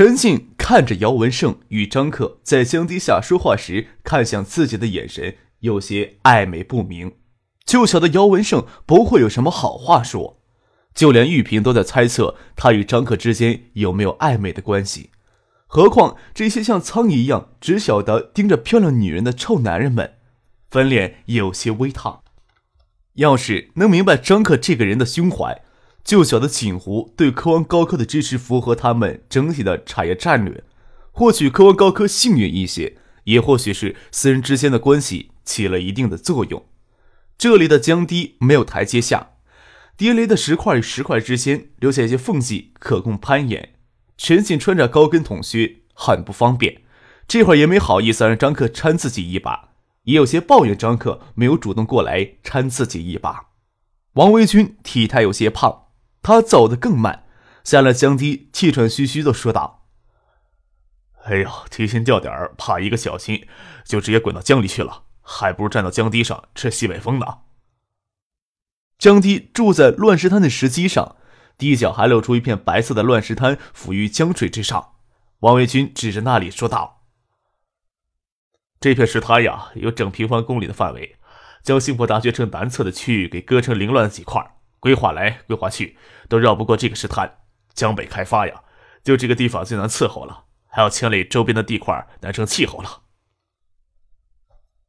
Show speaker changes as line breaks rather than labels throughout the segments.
陈静看着姚文胜与张克在江堤下说话时看向自己的眼神有些暧昧不明，就晓得姚文胜不会有什么好话说，就连玉萍都在猜测他与张克之间有没有暧昧的关系，何况这些像苍蝇一样只晓得盯着漂亮女人的臭男人们，粉脸有些微烫。要是能明白张克这个人的胸怀。就晓得锦湖对科湾高科的支持符合他们整体的产业战略，或许科湾高科幸运一些，也或许是私人之间的关系起了一定的作用。这里的江堤没有台阶下，叠雷的石块与石块之间留下一些缝隙，可供攀岩。陈信穿着高跟筒靴，很不方便，这会儿也没好意思让张克搀自己一把，也有些抱怨张克没有主动过来搀自己一把。王维军体态有些胖。他走得更慢，下了江堤，气喘吁吁的说道：“
哎呀，提心吊胆怕一个小心，就直接滚到江里去了，还不如站到江堤上吃西北风呢。”
江堤住在乱石滩的石基上，堤角还露出一片白色的乱石滩，浮于江水之上。王维军指着那里说道：“
这片石滩呀，有整平方公里的范围，将幸福大学城南侧的区域给割成凌乱的几块。”规划来规划去，都绕不过这个石滩。江北开发呀，就这个地方最难伺候了，还要清理周边的地块难成气候了。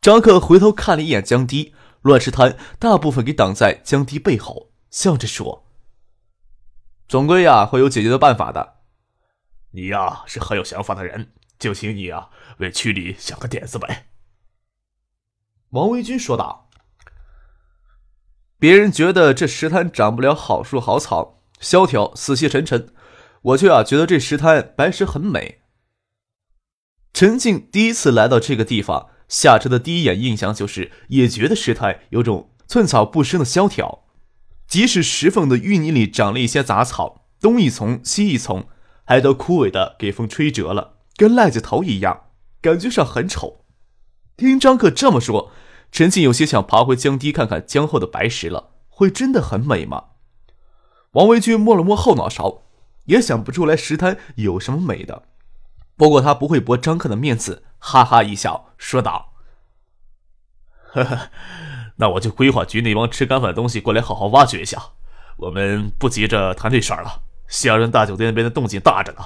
张克回头看了一眼江堤，乱石滩大部分给挡在江堤背后，笑着说：“总归呀，会有解决的办法的。
你呀，是很有想法的人，就请你呀，为区里想个点子呗。”
王维军说道。别人觉得这石滩长不了好树好草，萧条死气沉沉，我却啊觉得这石滩白石很美。陈静第一次来到这个地方，下车的第一眼印象就是也觉得石滩有种寸草不生的萧条，即使石缝的淤泥里长了一些杂草，东一丛西一丛，还都枯萎的给风吹折了，跟癞子头一样，感觉上很丑。听张克这么说。陈静有些想爬回江堤看看江后的白石了，会真的很美吗？王维军摸了摸后脑勺，也想不出来石滩有什么美的。不过他不会驳张克的面子，哈哈一笑，说道：“
呵呵，那我就规划局那帮吃干饭的东西过来好好挖掘一下。我们不急着谈这事儿了，西洋人大酒店那边的动静大着呢。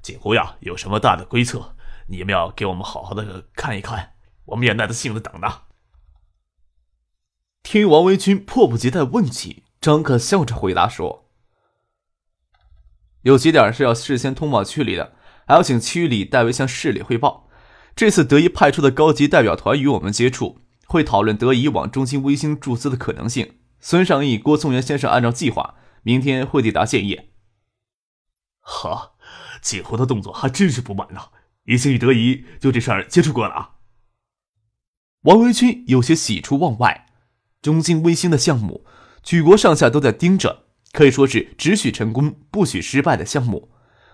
锦湖呀，有什么大的规策，你们要给我们好好的看一看，我们也耐着性子等呢。”
听王维军迫不及待问起，张克笑着回答说：“有几点是要事先通报区里的，还要请区里代为向市里汇报。这次德仪派出的高级代表团与我们接触，会讨论德仪往中心卫星注资的可能性。孙尚义、郭松元先生按照计划，明天会抵达建业。
哈，锦湖的动作还真是不慢呐，已经与德仪就这事儿接触过了啊。”
王维军有些喜出望外。中兴微星的项目，举国上下都在盯着，可以说是只许成功不许失败的项目。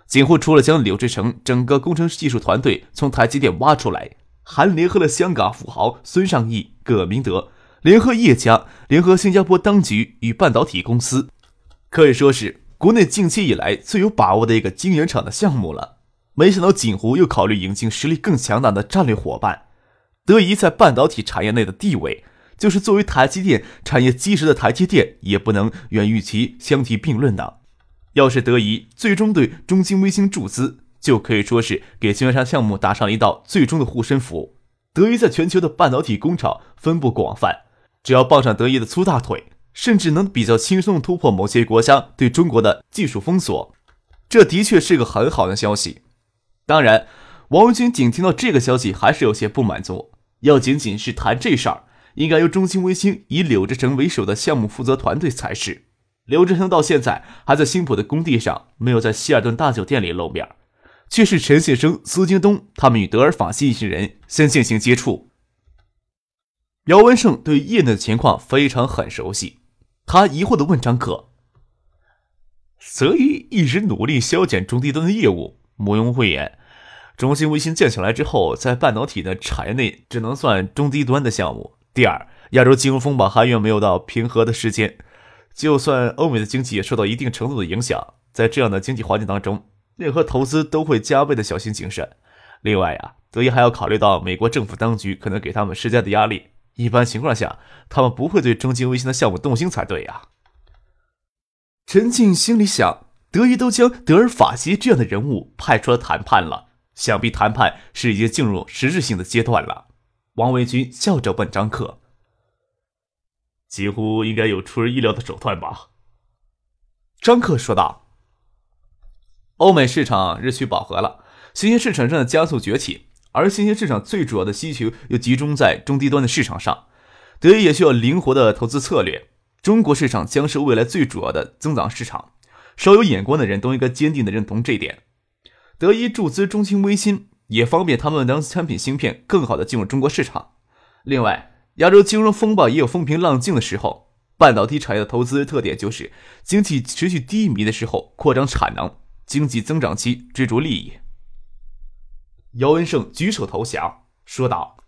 锦湖除了将柳志成整个工程技术团队从台积电挖出来，还联合了香港富豪孙尚义、葛明德，联合叶家，联合新加坡当局与半导体公司，可以说是国内近期以来最有把握的一个晶圆厂的项目了。没想到锦湖又考虑引进实力更强大的战略伙伴，德仪在半导体产业内的地位。就是作为台积电产业基石的台积电，也不能远与其相提并论的。要是德仪最终对中兴微星注资，就可以说是给金源山项目打上了一道最终的护身符。德仪在全球的半导体工厂分布广泛，只要抱上德仪的粗大腿，甚至能比较轻松突破某些国家对中国的技术封锁。这的确是个很好的消息。当然，王文军仅听到这个消息还是有些不满足，要仅仅是谈这事儿。应该由中兴卫星以柳志成为首的项目负责团队才是。柳志成到现在还在新浦的工地上，没有在希尔顿大酒店里露面。却是陈先生、苏京东他们与德尔法西一行人先进行接触。姚文胜对业内的情况非常很熟悉，他疑惑的问张可：“
泽一一直努力削减中低端的业务，毋庸讳言，中兴卫星建起来之后，在半导体的产业内只能算中低端的项目。第二，亚洲金融风暴还远没有到平和的时间，就算欧美的经济也受到一定程度的影响，在这样的经济环境当中，任何投资都会加倍的小心谨慎。另外呀，德一还要考虑到美国政府当局可能给他们施加的压力。”一般情况下，他们不会对中金卫星的项目动心才对呀。
陈静心里想：德仪都将德尔法西这样的人物派出来谈判了，想必谈判是已经进入实质性的阶段了。王维军笑着问张克：“
几乎应该有出人意料的手段吧？”
张克说道：“欧美市场日趋饱和了，新兴市场正在加速崛起。”而新兴市场最主要的需求又集中在中低端的市场上，德仪也需要灵活的投资策略。中国市场将是未来最主要的增长市场，稍有眼光的人都应该坚定的认同这一点。德一注资中兴微芯，也方便他们将产品芯片更好的进入中国市场。另外，亚洲金融风暴也有风平浪静的时候，半导体产业的投资特点就是经济持续低迷的时候扩张产能，经济增长期追逐利益。姚文胜举手投降，说道：“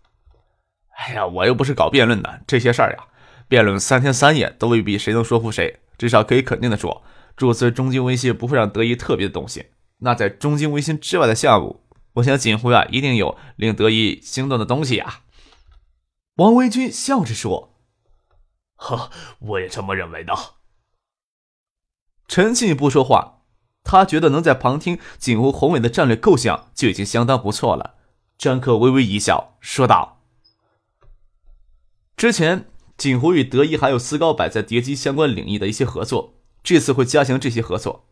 哎呀，我又不是搞辩论的，这些事儿呀，辩论三天三夜都未必谁能说服谁。至少可以肯定的说，注资中金微信不会让德仪特别的动心。那在中金微信之外的项目，我想锦湖啊，一定有令德仪心动的东西啊。”
王维军笑着说：“
呵，我也这么认为的。”
陈庆不说话。他觉得能在旁听锦湖宏伟的战略构想就已经相当不错了。张克微微一笑，说道：“之前锦湖与德仪还有斯高柏在叠机相关领域的一些合作，这次会加强这些合作。”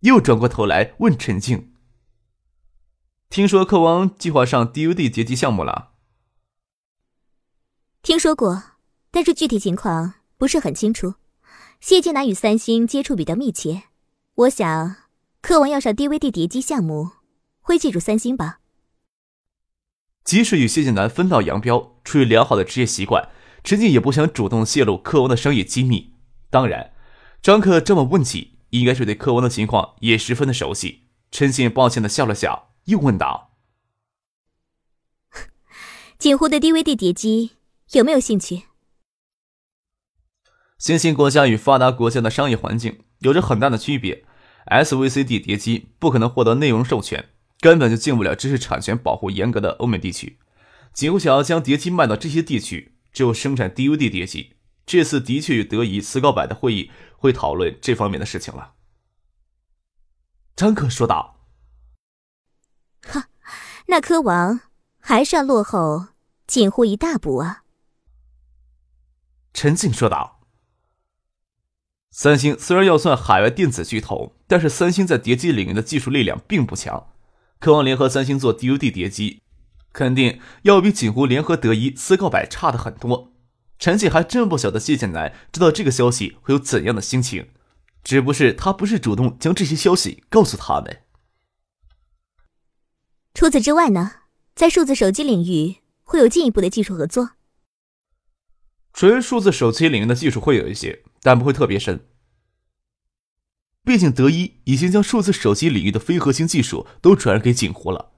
又转过头来问陈静：“听说克王计划上 DUD 叠机项目了？”“
听说过，但是具体情况不是很清楚。谢晋南与三星接触比较密切。”我想，克王要上 DVD 叠机项目，会记住三星吧。
即使与谢晋南分道扬镳，出于良好的职业习惯，陈静也不想主动泄露克王的商业机密。当然，张克这么问起，应该是对克王的情况也十分的熟悉。陈静抱歉的笑了笑，又问道：“
锦湖的 DVD 碟机有没有兴趣？”
新兴国家与发达国家的商业环境有着很大的区别。SVCD 碟机不可能获得内容授权，根本就进不了知识产权保护严格的欧美地区。锦湖想要将碟机卖到这些地区，只有生产 DVD 碟机。这次的确与德仪、斯高柏的会议会讨论这方面的事情了。张克说道：“
哈，那科王还是要落后锦湖一大步啊。”
陈静说道。三星虽然要算海外电子巨头，但是三星在叠机领域的技术力量并不强。渴望联合三星做 DUD 叠机，肯定要比锦湖联合德仪、思高柏差的很多。陈静还真不晓得谢建南知道这个消息会有怎样的心情，只不是他不是主动将这些消息告诉他们。
除此之外呢，在数字手机领域会有进一步的技术合作。
纯数字手机领域的技术会有一些。但不会特别深，毕竟德一已经将数字手机领域的非核心技术都转让给锦湖了，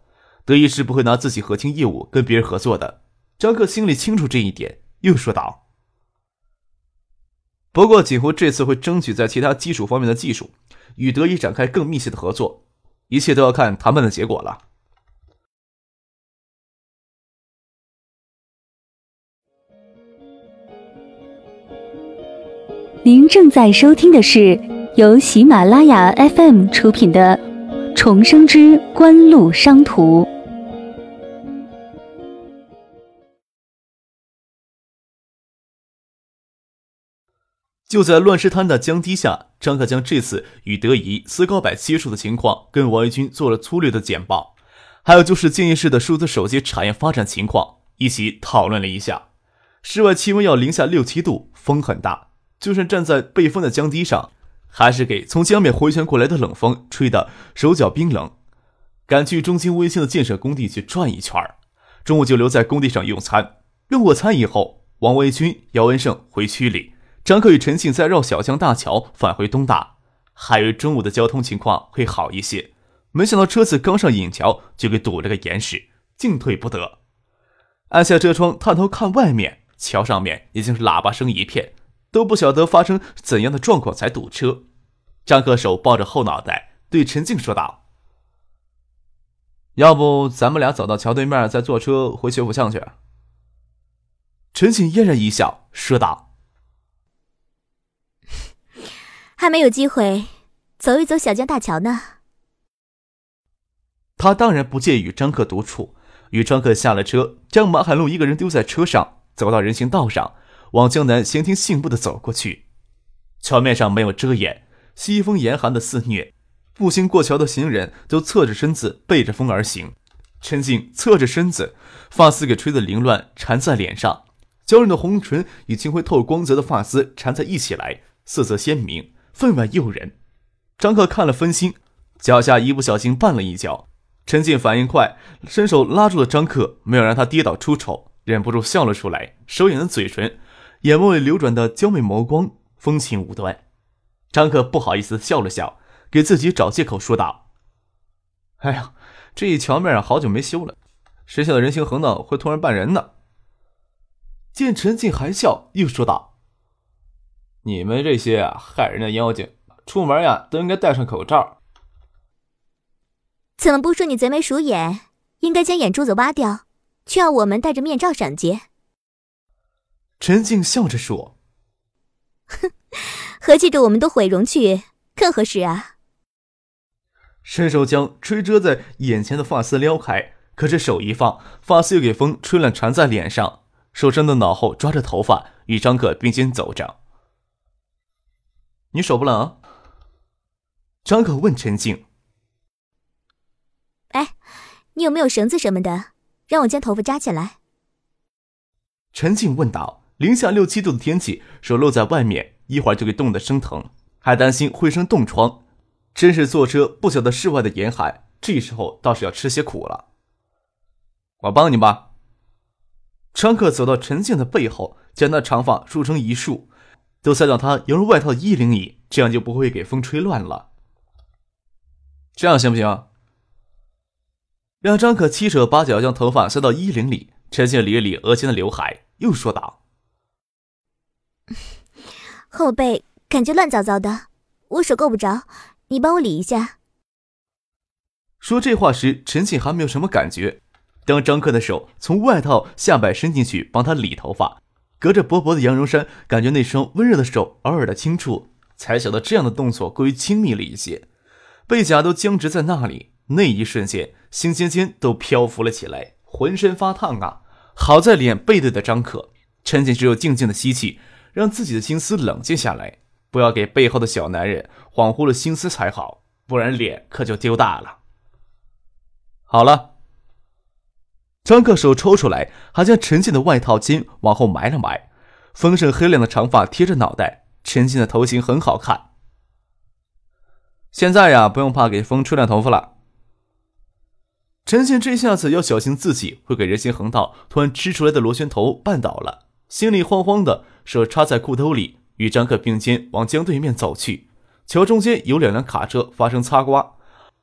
德一是不会拿自己核心业务跟别人合作的。张克心里清楚这一点，又说道：“不过锦湖这次会争取在其他基础方面的技术与德一展开更密切的合作，一切都要看谈判的结果了。”
您正在收听的是由喜马拉雅 FM 出品的《重生之官路商途》。
就在乱石滩的江堤下，张克江这次与德仪、斯高柏接触的情况跟王维军做了粗略的简报，还有就是建业市的数字手机产业发展情况一起讨论了一下。室外气温要零下六七度，风很大。就算站在被风的江堤上，还是给从江面回旋过来的冷风吹得手脚冰冷。赶去中心卫星的建设工地去转一圈中午就留在工地上用餐。用过餐以后，王维军、姚文胜回区里，张克与陈庆再绕小江大桥返回东大，还以为中午的交通情况会好一些，没想到车子刚上引桥就给堵了个严实，进退不得。按下车窗，探头看外面，桥上面已经是喇叭声一片，都不晓得发生怎样的状况才堵车。张克手抱着后脑袋，对陈静说道：“要不咱们俩走到桥对面，再坐车回学府巷去？”陈静嫣然一笑，说道：“
还没有机会走一走小江大桥呢。”
他当然不介意与张克独处。与张克下了车，将马海龙一个人丢在车上，走到人行道上，往江南闲庭信步的走过去。桥面上没有遮掩，西风严寒的肆虐，步行过桥的行人都侧着身子，背着风而行。陈静侧着身子，发丝给吹得凌乱，缠在脸上，娇润的红唇与金辉透光泽的发丝缠在一起来，色泽鲜明，分外诱人。张克看了分心，脚下一不小心绊了一跤。陈静反应快，伸手拉住了张克，没有让他跌倒出丑，忍不住笑了出来，手掩着嘴唇，眼眸里流转的娇媚眸光，风情无端。张克不好意思笑了笑，给自己找借口说道：“哎呀，这一桥面好久没修了，谁晓得人行横道会突然绊人呢？”见陈静还笑，又说道：“你们这些啊害人的妖精，出门呀都应该戴上口罩。”
怎么不说你贼眉鼠眼？应该将眼珠子挖掉，却要我们戴着面罩上街。
陈静笑着说：“
哼，合计着我们都毁容去，更合适啊。”
伸手将吹遮在眼前的发丝撩开，可是手一放，发丝又给风吹乱，缠在脸上。手上的脑后抓着头发，与张可并肩走着。你手不冷？张可问陈静。
哎，你有没有绳子什么的，让我将头发扎起来？
陈静问道。零下六七度的天气，手露在外面，一会儿就给冻得生疼，还担心会生冻疮。真是坐车不晓得室外的严寒，这时候倒是要吃些苦了。我帮你吧。张克走到陈静的背后，将那长发梳成一束，都塞到他羊绒外套的衣领里，这样就不会给风吹乱了。这样行不行？让张可七手八脚将头发塞到衣领里，陈静理了理额间的刘海，又说道：“
后背感觉乱糟糟的，我手够不着，你帮我理一下。”
说这话时，陈静还没有什么感觉。当张克的手从外套下摆伸进去帮他理头发，隔着薄薄的羊绒衫，感觉那双温热的手偶尔的轻触，才晓得这样的动作过于亲密了一些，背甲都僵直在那里。那一瞬间，心尖尖都漂浮了起来，浑身发烫啊！好在脸背对着张可，陈静只有静静的吸气，让自己的心思冷静下来，不要给背后的小男人恍惚了心思才好，不然脸可就丢大了。好了，张克手抽出来，还将陈静的外套襟往后埋了埋，丰盛黑亮的长发贴着脑袋，陈静的头型很好看。现在呀，不用怕给风吹乱头发了。陈静这下子要小心，自己会给人行横道突然支出来的螺旋头绊倒了，心里慌慌的，手插在裤兜里，与张克并肩往江对面走去。桥中间有两辆卡车发生擦刮，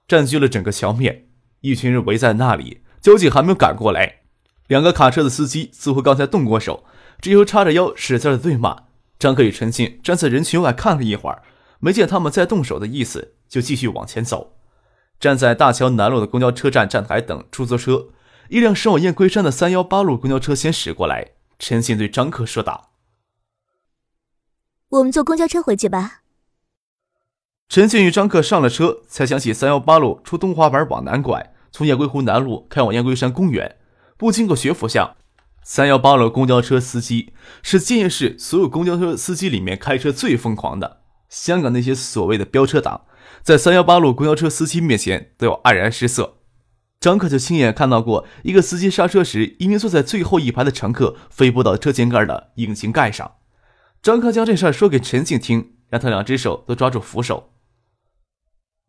占据了整个桥面，一群人围在那里。交警还没有赶过来，两个卡车的司机似乎刚才动过手，只有叉着腰使劲的对骂。张克与陈信站在人群外看了一会儿，没见他们再动手的意思，就继续往前走。站在大桥南路的公交车站站台等出租车，一辆驶往雁归山的三幺八路公交车先驶过来。陈信对张克说道：“
我们坐公交车回去吧。”
陈静与张克上了车，才想起三幺八路出东华门往南拐，从雁归湖南路开往雁归山公园，不经过学府巷。三幺八路公交车司机是建业市所有公交车司机里面开车最疯狂的。香港那些所谓的飙车党。在三幺八路公交车司机面前都要黯然失色。张克就亲眼看到过一个司机刹车时，一名坐在最后一排的乘客飞扑到车前盖的引擎盖上。张克将这事说给陈静听，让他两只手都抓住扶手。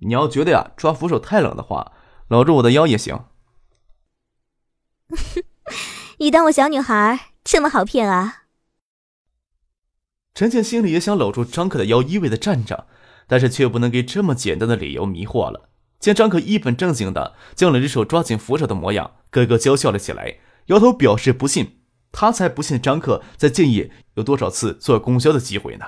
你要觉得呀，抓扶手太冷的话，搂住我的腰也行。
你当我小女孩这么好骗啊？
陈静心里也想搂住张可的腰，依偎的站着，但是却不能给这么简单的理由迷惑了。见张可一本正经的将两只手抓紧扶手的模样，咯咯娇笑了起来，摇头表示不信。他才不信张克在建业有多少次坐公交的机会呢。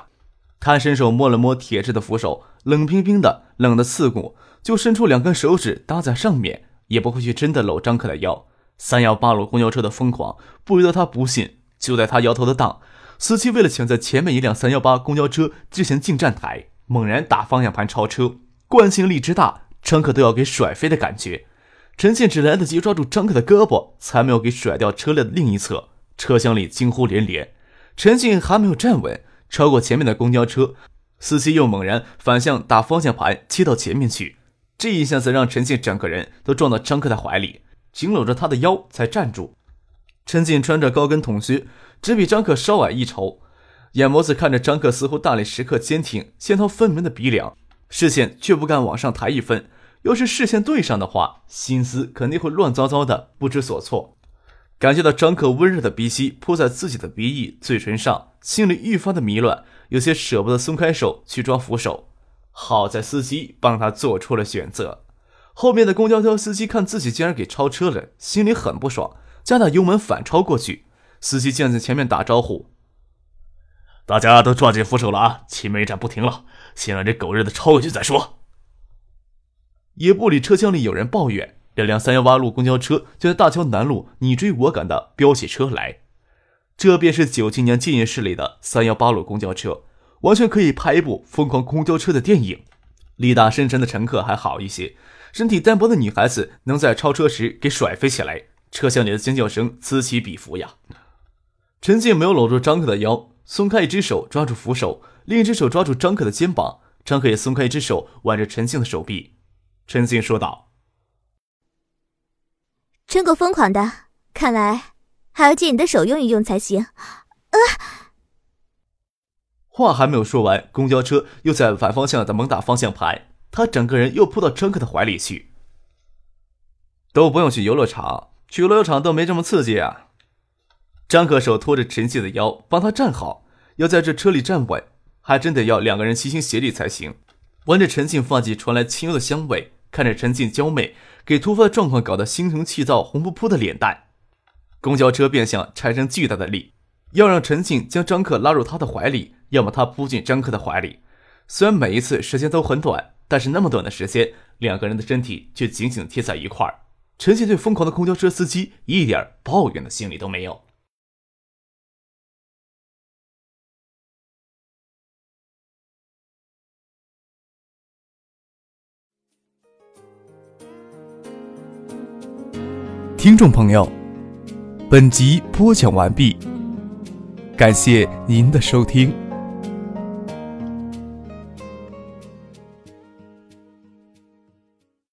他伸手摸了摸铁质的扶手，冷冰冰的，冷得刺骨，就伸出两根手指搭在上面，也不会去真的搂张克的腰。三幺八路公交车的疯狂不由得他不信。就在他摇头的当，司机为了抢在前面一辆三幺八公交车之前进站台，猛然打方向盘超车，惯性力之大，张可都要给甩飞的感觉。陈信只来得及抓住张克的胳膊，才没有给甩掉车辆的另一侧。车厢里惊呼连连。陈静还没有站稳。超过前面的公交车，司机又猛然反向打方向盘，切到前面去。这一下子让陈静整个人都撞到张克的怀里，紧搂着他的腰才站住。陈静穿着高跟筒靴，只比张克稍矮一筹，眼眸子看着张克似乎大力时刻坚挺、线条分明的鼻梁，视线却不敢往上抬一分。要是视线对上的话，心思肯定会乱糟糟的，不知所措。感觉到张克温热的鼻息扑在自己的鼻翼、嘴唇上，心里愈发的迷乱，有些舍不得松开手去抓扶手。好在司机帮他做出了选择。后面的公交车司机看自己竟然给超车了，心里很不爽，加大油门反超过去。司机站在前面打招呼：“
大家都抓紧扶手了啊！前面一站不停了，先让这狗日的超过去再说。”
也不理车厢里有人抱怨。两辆三幺八路公交车就在大桥南路你追我赶的飙起车来，这便是九七年建业市里的三幺八路公交车，完全可以拍一部疯狂公交车的电影。力大深沉的乘客还好一些，身体单薄的女孩子能在超车时给甩飞起来，车厢里的尖叫声此起彼伏呀。陈静没有搂住张可的腰，松开一只手抓住扶手，另一只手抓住张可的肩膀，张可也松开一只手挽着陈静的手臂。陈静说道。
真够疯狂的，看来还要借你的手用一用才行。啊！
话还没有说完，公交车又在反方向的猛打方向盘，他整个人又扑到张克的怀里去。都不用去游乐场，去游乐场都没这么刺激啊！张克手托着陈静的腰，帮他站好，要在这车里站稳，还真得要两个人齐心协力才行。闻着陈静发髻传来清幽的香味，看着陈静娇媚。给突发的状况搞得心情气躁、红扑扑的脸蛋，公交车变相产生巨大的力，要让陈静将张克拉入他的怀里，要么他扑进张克的怀里。虽然每一次时间都很短，但是那么短的时间，两个人的身体却紧紧贴在一块儿。陈静对疯狂的公交车司机一点抱怨的心理都没有。听众朋友，本集播讲完毕，感谢您的收听。